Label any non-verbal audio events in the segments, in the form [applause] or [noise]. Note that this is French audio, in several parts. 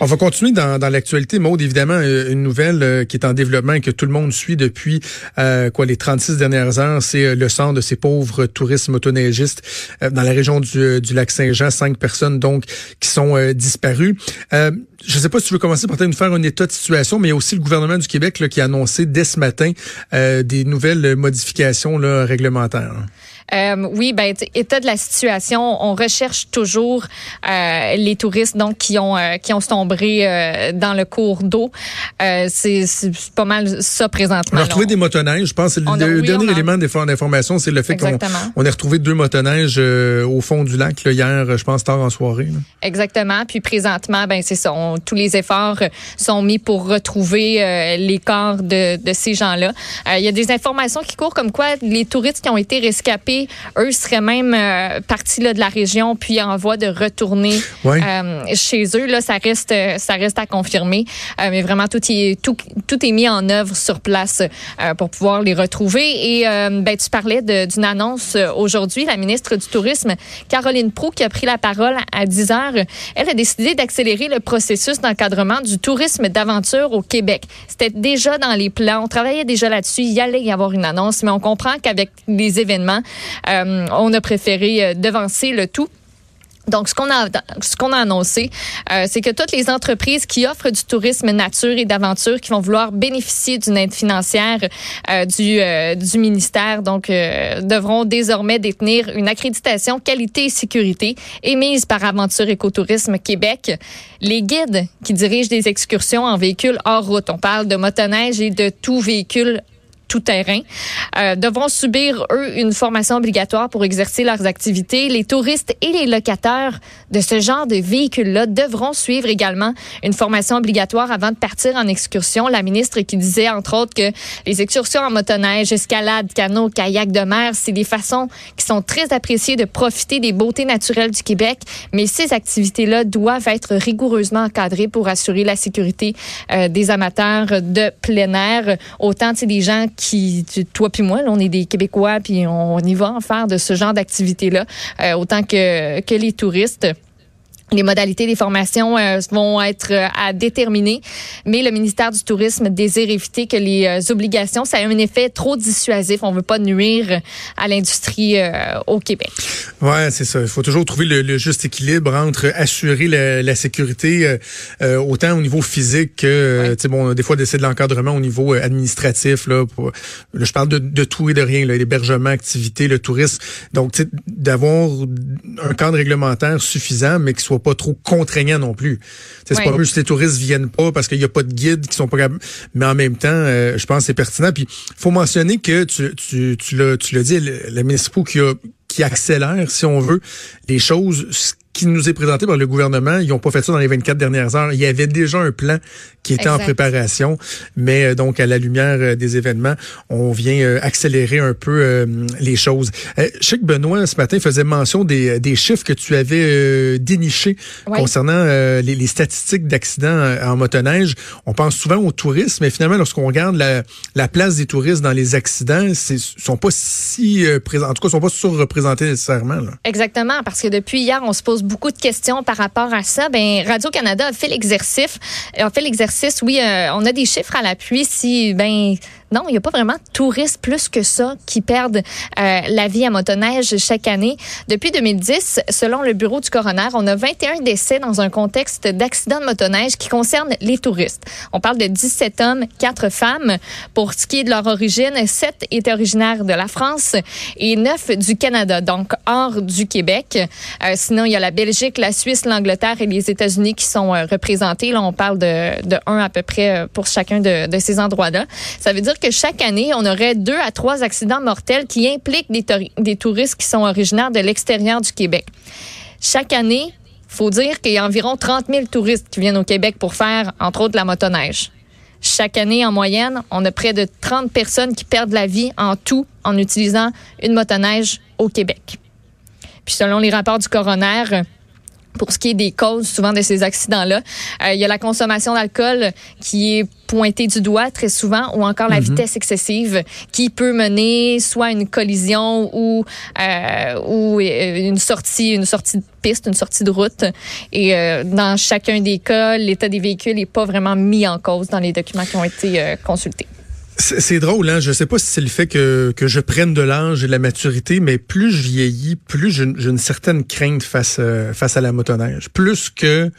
On va continuer dans, dans l'actualité. Maude, évidemment, euh, une nouvelle euh, qui est en développement et que tout le monde suit depuis euh, quoi les 36 dernières heures, c'est le sort de ces pauvres touristes motoneigistes dans la région du, du lac Saint-Jean. Cinq personnes, donc, qui sont disparues. je ne sais pas si tu veux commencer par nous faire un état de situation, mais il y a aussi le gouvernement du Québec là, qui a annoncé dès ce matin des nouvelles modifications là, réglementaires. Euh, oui, ben état de la situation, on recherche toujours euh, les touristes donc qui ont euh, qui ont sombré dans le cours d'eau. C'est pas mal ça présentement. On a retrouvé des motoneiges. Je pense que le, dernier élément d'information, c'est le fait qu'on on a retrouvé deux motoneiges au fond du lac là, hier, je pense tard en soirée. Là. Exactement. Puis présentement, ben c'est ça. tous les efforts sont mis pour retrouver les corps de, de ces gens-là. Il y a des informations qui courent comme quoi les touristes qui ont été rescapés eux seraient même euh, partis là, de la région puis en voie de retourner euh, chez eux. Là, ça reste, ça reste à confirmer. Euh, mais vraiment, tout, est, tout, tout est mis en œuvre sur place pour pouvoir les retrouver. Et ben, tu parlais d'une annonce aujourd'hui. La ministre du Tourisme, Caroline Proux, qui a pris la parole à 10 heures, elle a décidé d'accélérer le processus d'encadrement du tourisme d'aventure au Québec. C'était déjà dans les plans. On travaillait déjà là-dessus. Il y allait y avoir une annonce, mais on comprend qu'avec les événements, euh, on a préféré euh, devancer le tout. Donc, ce qu'on a, annoncé, euh, c'est que toutes les entreprises qui offrent du tourisme nature et d'aventure, qui vont vouloir bénéficier d'une aide financière du, du ministère, donc devront désormais détenir une accréditation qualité et sécurité émise par Aventure Écotourisme Québec. Les guides qui dirigent des excursions en véhicule hors route, on parle de motoneige et de tout véhicule tout terrain, euh, devront subir, eux, une formation obligatoire pour exercer leurs activités. Les touristes et les locataires de ce genre de véhicules-là devront suivre également une formation obligatoire avant de partir en excursion. La ministre qui disait, entre autres, que les excursions en motoneige, escalade, canot, kayak de mer, c'est des façons qui sont très appréciées de profiter des beautés naturelles du Québec, mais ces activités-là doivent être rigoureusement encadrées pour assurer la sécurité euh, des amateurs de plein air. Autant, des gens qui, toi puis moi, là, on est des Québécois, puis on, y va en faire de ce genre d'activité-là, euh, autant que, que les touristes. Les modalités des formations euh, vont être euh, à déterminer, mais le ministère du Tourisme désire éviter que les euh, obligations, ça ait un effet trop dissuasif. On veut pas nuire à l'industrie au Québec. Ouais, c'est ça. Il faut toujours trouver le, juste équilibre entre assurer la, sécurité autant au niveau physique que, tu sais, bon, des fois d'essayer de l'encadrement au niveau administratif. Là, pour, je parle de, de, tout et de rien, l'hébergement, activité, le tourisme. Donc, tu sais, d'avoir un cadre réglementaire suffisant, mais qui soit pas trop contraignant non plus. C'est pas juste que les touristes viennent pas parce qu'il y a pas de guides qui sont pas mais en même temps, euh, je pense que c'est pertinent. Puis faut mentionner que tu tu tu l'as tu l'as dit, la municipaux qui a qui accélère, si on veut, les choses qui nous est présenté par le gouvernement, ils n'ont pas fait ça dans les 24 dernières heures. Il y avait déjà un plan qui était en préparation, mais euh, donc à la lumière euh, des événements, on vient euh, accélérer un peu les choses. je sais que Benoît, ce matin, faisait mention des, des chiffres que tu avais dénichés concernant les, les, statistiques d'accidents en motoneige. On pense souvent au tourisme, mais finalement, lorsqu'on regarde la, la, place des touristes dans les accidents, ils sont pas si présents, en tout cas, sont pas surreprésentés nécessairement. Là. Exactement, parce que depuis hier, on se pose beaucoup de questions par rapport à ça. Ben Radio Canada a fait l'exercice, a fait l'exercice. Oui, euh, on a des chiffres à l'appui. Si ben non, il n'y a pas vraiment de touristes plus que ça qui perdent euh, la vie à motoneige chaque année. Depuis 2010, selon le bureau du coroner, on a 21 décès dans un contexte d'accident de motoneige qui concerne les touristes. On parle de 17 hommes, 4 femmes. Pour ce qui est de leur origine, 7 étaient originaires de la France et 9 du Canada, donc hors du Québec. Euh, sinon, il y a la Belgique, la Suisse, l'Angleterre et les États-Unis qui sont euh, représentés. Là, on parle de, de 1 à peu près pour chacun de, de ces endroits-là. Ça veut dire que chaque année, on aurait deux à trois accidents mortels qui impliquent des, touristes qui sont originaires de l'extérieur du Québec. Chaque année, faut dire qu'il y a environ 30 000 touristes qui viennent au Québec pour faire, entre autres, la motoneige. Chaque année, en moyenne, on a près de 30 personnes qui perdent la vie en tout en utilisant une motoneige au Québec. Puis selon les rapports du coroner, pour ce qui est des causes souvent de ces accidents-là. Euh, il y a la consommation d'alcool qui est pointée du doigt très souvent ou encore la mhm. vitesse excessive qui peut mener soit à une collision ou euh, ou euh, une sortie une sortie de piste, une sortie de route et euh, dans chacun des cas, l'état des véhicules n'est pas vraiment mis en cause dans les documents qui ont été euh, consultés. C'est drôle, hein? Je sais pas si c'est le fait que, que je prenne de l'âge et de la maturité, mais plus je vieillis, plus j'ai une certaine crainte face, euh, face à la motoneige. Plus que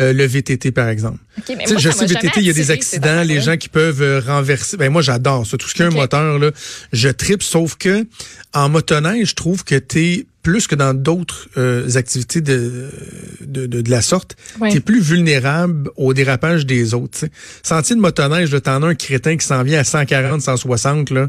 euh, le VTT, par exemple. je sais, VTT, il y a des accidents, les gens qui peuvent euh, renverser. Ben, moi, j'adore ça. Tout ce qui est un moteur, là, je tripe, sauf que en motoneige, je trouve que tu es plus que dans d'autres euh, activités de, de, de, la sorte, tu es plus vulnérable au dérapage des autres. T'sais. Sentier de motoneige, t'en as un crétin qui s'en vient à 140, 160, là.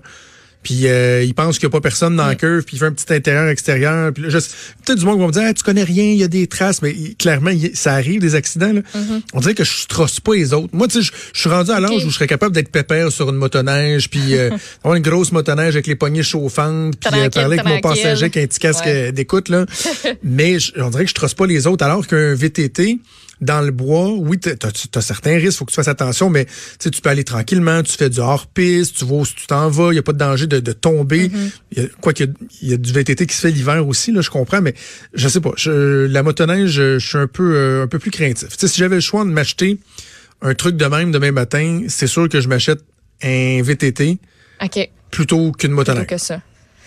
Puis euh, il pense qu'il n'y a pas personne dans la curve, puis il fait un petit intérieur-extérieur. Puis peut-être du monde qui va me dire ah, tu connais rien, il y a des traces, mais clairement, ça arrive, des accidents. Là. Mm-hmm. On dirait que je trosse pas les autres. Moi, tu sais, je suis rendu à l'âge où je serais capable d'être pépère sur une motoneige, puis euh, [laughs] avoir une grosse motoneige avec les poignées chauffantes, puis euh, parler avec mon passager avec un petit casque d'écoute. là. [laughs] mais on dirait que je trosse pas les autres, alors qu'un VTT dans le bois, oui, tu as, certains risques, faut que tu fasses attention, mais tu peux aller tranquillement, tu fais du hors-piste, tu vois où tu t'en vas, il n'y a pas de danger de, tomber. Mm-hmm. quoi qu'il y, a du VTT qui se fait l'hiver aussi, là, je comprends, mais je sais pas. Je, la motoneige, je, suis un peu euh, un peu plus craintif. si j'avais le choix de m'acheter un truc de même demain matin, c'est sûr que je m'achète un VTT plutôt qu'une motoneige. Plutôt que ça.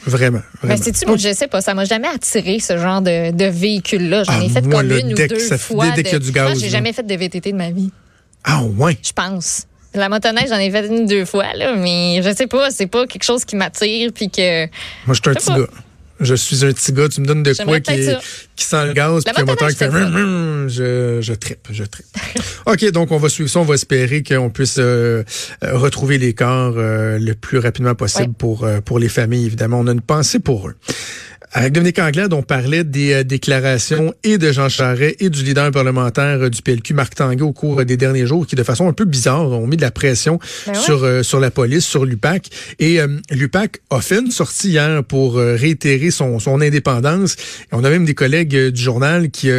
Vraiment. vraiment. Mais c'est-tu, moi, je sais pas, ça m'a jamais attiré ce genre de, de véhicule-là. J'en ai ah, fait comme une ou deux ça, fois. Dès, qu'il y a du gaz. j'ai jamais fait de VTT de ma vie. Ah ouais? Je pense. La motoneige, j'en ai fait une ou deux fois, là, mais je sais pas, c'est pas quelque chose qui m'attire puis que. Moi, je suis un petit gars je suis un petit gars, tu me donnes de quoi qui, qui sent le gaz, puis un moteur qui fait je, je trippe, je trippe. [laughs] OK, donc on va suivre ça, on va espérer qu'on puisse euh, euh, retrouver les corps euh, le plus rapidement possible pour, pour les familles, évidemment. On a une pensée pour eux. Avec Dominique Anglade, on parlait des euh, déclarations et de Jean Charest et du leader parlementaire euh, du PLQ, Marc Tanguay, au cours des derniers jours, qui de façon un peu bizarre ont mis de la pression ben sur euh, sur la police, sur l'UPAC. Et l'UPAC a fait une sortie hier pour réitérer son, son indépendance. Et on a même des collègues du journal qui,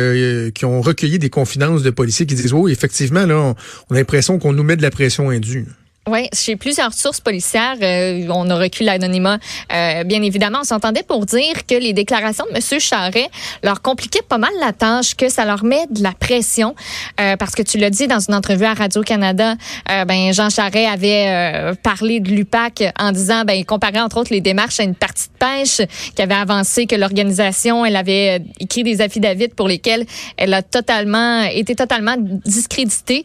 qui ont recueilli des confidences de policiers qui disent, oui, effectivement, là, on, on a l'impression qu'on nous met de la pression indue. Oui, chez plusieurs sources policières, euh, on a reculé l'anonymat. Euh, bien évidemment, on s'entendait pour dire que les déclarations de M. Charret leur compliquaient pas mal la tâche, que ça leur met de la pression, euh, parce que tu l'as dit dans une entrevue à Radio-Canada, ben Jean Charret avait parlé de l'UPAC en disant, ben il comparait entre autres les démarches à une partie de pêche, qui avait avancé que l'organisation, elle avait écrit des affidavits pour lesquels elle a totalement été totalement discréditée.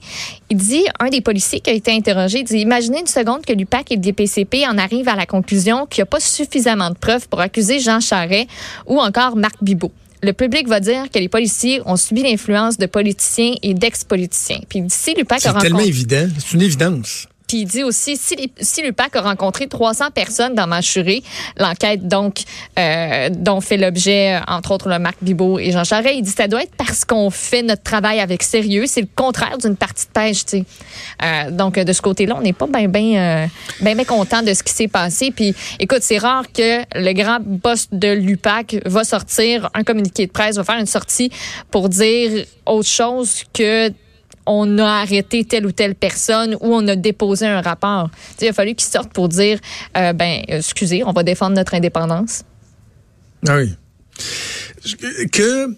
Il dit, un des policiers qui a été interrogé, dit Imaginez une seconde que l'UPAC et le DPCP en arrivent à la conclusion qu'il n'y a pas suffisamment de preuves pour accuser Jean Charret ou encore Marc Bibot le public va dire que les policiers ont subi l'influence de politiciens et d'ex-politiciens. Puis d'ici l'UPAC C'est tellement évident, c'est une évidence. Puis il dit aussi, si, si l'UPAC a rencontré 300 personnes dans Manchurie, l'enquête donc euh, dont fait l'objet, entre autres, le Marc Bibot et Jean Charest, il dit ça doit être parce qu'on fait notre travail avec sérieux. C'est le contraire d'une partie de pêche, tu sais. Euh, donc, de ce côté-là, on n'est pas bien, bien, bien, bien content de ce qui s'est passé. Puis, écoute, c'est rare que le grand boss de l'UPAC va sortir un communiqué de presse, va faire une sortie pour dire autre chose que on a arrêté telle ou telle personne ou on a déposé un rapport. il a fallu qu'ils sortent pour dire, euh, ben, excusez, on va défendre notre indépendance. Ah oui. Que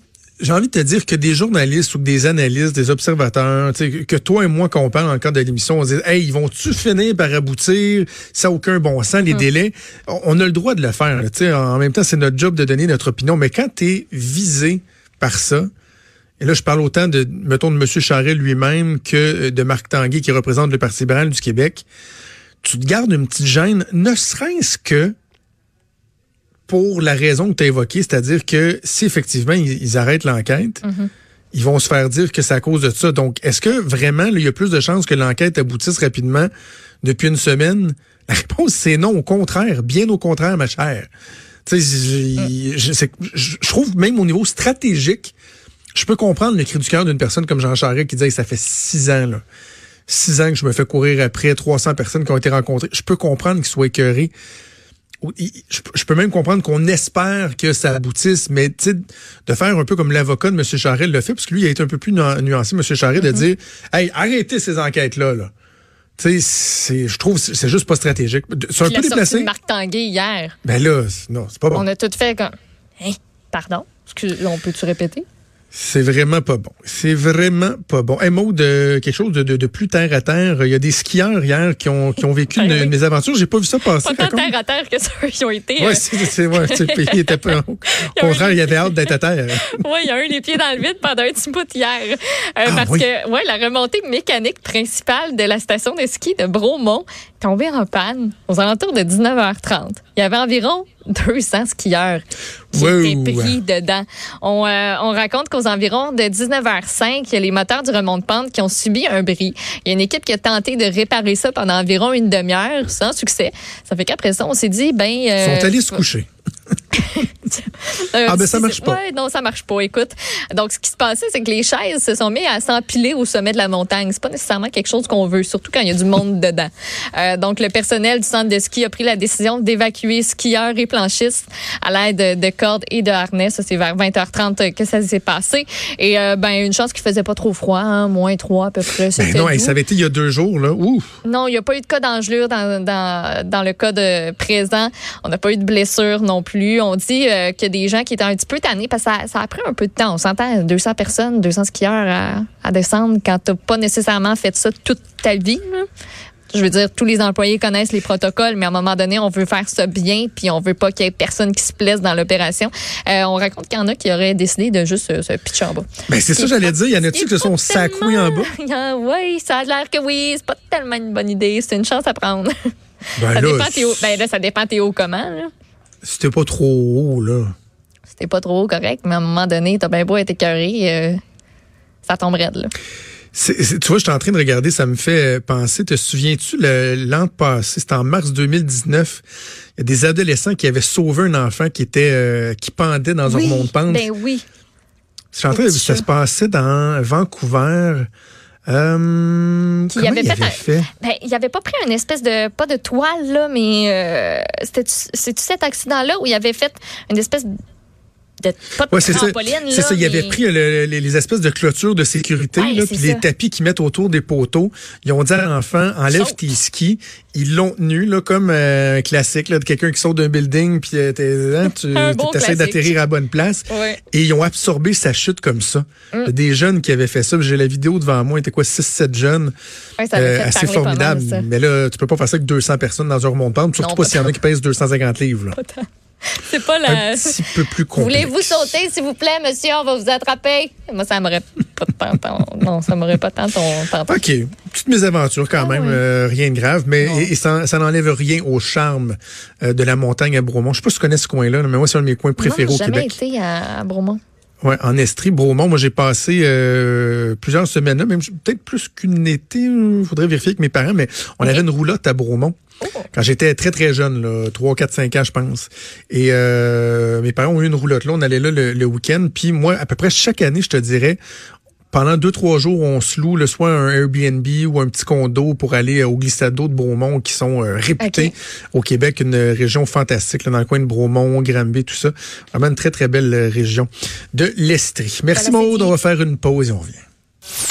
j'ai envie de te dire que des journalistes ou des analystes, des observateurs, que toi et moi, quand on parle encore de l'émission, on se dit Hey, ils vont-tu finir par aboutir? Ça n'a aucun bon sens, les hum. délais. On a le droit de le faire. en même temps, c'est notre job de donner notre opinion. Mais quand tu es visé par ça, et là, je parle autant de, mettons, de M. Charest lui-même que euh, de Marc Tanguay, qui représente le Parti libéral du Québec. Tu te gardes une petite gêne, ne serait-ce que pour la raison que tu as évoquée, c'est-à-dire que si effectivement ils, arrêtent l'enquête, mm-hmm. ils vont se faire dire que c'est à cause de ça. Donc, est-ce que vraiment, il y a plus de chances que l'enquête aboutisse rapidement depuis une semaine? La réponse, c'est non, au contraire, bien au contraire, ma chère. Tu sais, je trouve même au niveau stratégique, je peux comprendre le cri du cœur d'une personne comme Jean Charest qui dit ça fait six ans, là. Six ans que je me fais courir après 300 personnes qui ont été rencontrées. Je peux comprendre qu'il soit écœuré. je, peux même comprendre qu'on espère que ça aboutisse, mais de faire un peu comme l'avocat de M. Charest le fait, parce que lui, il a été un peu plus nuancé, M. Charest, de mm-hmm. dire Hey, arrêtez ces enquêtes-là. Là. Tu sais, je trouve c'est juste pas stratégique. C'est un peu déplacé. Marc Tanguay hier. Ben là, non, c'est pas bon. On a tout fait comme. Hein? Pardon? On peut-tu répéter? C'est vraiment pas bon. C'est vraiment pas bon. Un mot de quelque chose de, de, de, plus terre à terre. Il y a des skieurs hier qui ont, qui ont vécu [laughs] ben une, mes aventures. J'ai pas vu ça passer. Pas tant terre à terre que ça, ils ont été. Ouais, euh. c'est ouais, le pays était pas. Au contraire, il y avait hâte d'être à terre. [laughs] oui, il y a eu les pieds dans le vide pendant un petit bout hier. Euh, ah, parce que ouais, la remontée mécanique principale de la station de ski de Bromont tombée en panne aux alentours de 19h30. Il y avait environ 200 skieurs qui étaient pris dedans. On, euh, on raconte qu'aux environs de 19h05, il y a les moteurs du remont de pente qui ont subi un bris. Il y a une équipe qui a tenté de réparer ça pendant environ une demi-heure sans succès. Ça fait qu'après ça, on s'est dit, ben... Euh, Ils sont allés se coucher. [laughs] [laughs] Euh, ah, ben ça marche pas. Ouais, non, ça marche pas. Écoute, donc ce qui se passait, c'est que les chaises se sont mis à s'empiler au sommet de la montagne. C'est pas nécessairement quelque chose qu'on veut, surtout quand il y a du monde [laughs] dedans. Euh, donc, le personnel du centre de ski a pris la décision d'évacuer skieurs et planchistes à l'aide de cordes et de harnais. Ça, c'est vers 20h30 que ça s'est passé. Et euh, ben, une chance qu'il faisait pas trop froid, hein, moins 3 à peu près. Ben non, ça avait été il y a deux jours, là. Ouf. Non, il n'y a pas eu de cas d'engelure dans, dans, dans le cas de présent. On n'a pas eu de blessure non plus. On dit euh, a des gens qui étaient un petit peu tannés parce que ça, a pris un peu de temps. On s'entend 200 personnes, 200 skieurs à, descendre quand tu n'as pas nécessairement fait ça toute ta vie. Je veux dire, tous les employés connaissent les protocoles, mais à un moment donné, on veut faire ça bien, puis on veut pas qu'il y ait personne qui se plaise dans l'opération. Euh, on raconte qu'il y en a qui auraient décidé de juste se pitcher en bas. Ben c'est ça, j'allais dire. Il y en a-tu qui se sont sacoués en bas? [laughs] oui, ça a l'air que oui. C'est pas tellement une bonne idée. C'est une chance à prendre. Ben ça, dépend théo, ben là, ça dépend Théo comment. C'était pas trop haut, là. C'était pas trop correct, mais à un moment donné, t'as bien beau être écœuré, euh, ça tomberait là. tu vois, je suis en train de regarder, ça me fait penser. Te souviens-tu, l'an passé, c'était en mars 2019, il y a des adolescents qui avaient sauvé un enfant qui était euh, qui pendait dans un monde pente. Ben oui. Je suis en train de, ça se passait dans Vancouver. Euh, il avait, fait, Ben, il avait pas pris une espèce de pas de toile là, mais euh, c'était c'est cet accident là où il avait fait une espèce c'est ça. Il avait pris les, espèces de clôtures de sécurité, puis les tapis qu'ils mettent autour des poteaux. Ils ont dit à l'enfant, enlève tes skis. Ils l'ont tenu, là, comme euh, un classique là, de quelqu'un qui sort d'un building, puis euh, hein, tu [laughs] essaies d'atterrir à la bonne place. Et ils ont absorbé sa chute comme ça. Mm. Des jeunes qui avaient fait ça. J'ai la vidéo devant moi, il était quoi, 6-7 jeunes? Euh, assez formidable. Mais là, tu peux pas faire ça avec 200 personnes dans un remontant, surtout pas, s'il y en a qui pèsent 250 livres. [laughs] C'est pas la. Un petit peu plus complexe. Voulez-vous sauter, s'il vous plaît, monsieur? On va vous attraper. Moi, ça m'aurait pas tant. Non, ça m'aurait pas tant ton. OK. Petite mésaventure quand ah même, euh, rien de grave, mais et, ça, n'enlève rien au charme euh, de la montagne à Bromont. Je sais pas si tu connais ce coin-là, mais moi, c'est un de mes coins préférés au Québec. J'ai jamais été à, Bromont. Ouais, en Estrie, Bromont, moi j'ai passé euh, plusieurs semaines là, même peut-être plus qu'une été, il faudrait vérifier avec mes parents, mais on avait une roulotte à Bromont. Quand j'étais très, très jeune, là, 3, 4, 5 ans, je pense. Et euh, mes parents ont eu une roulotte là. On allait là le, week-end. Puis moi, à peu près chaque année, je te dirais, pendant deux, trois jours, on se loue le soit un Airbnb ou un petit condo pour aller au glissade d'eau de Bromont qui sont euh, réputés au Québec, une région fantastique là, dans le coin de Bromont, Granby, tout ça. Vraiment une très, très belle région de l'Estrie. Merci Maude, on va faire une pause et on revient.